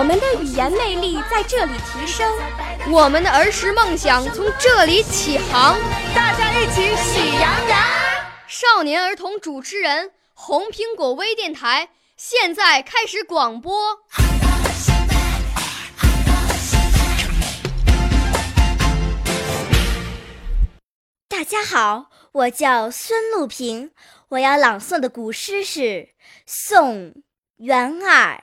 我们的语言魅力在这里提升，我们的儿时梦想从这里起航。大家一起喜羊羊。少年儿童主持人，红苹果微电台现在开始广播。大家好，我叫孙露萍，我要朗诵的古诗是《送元二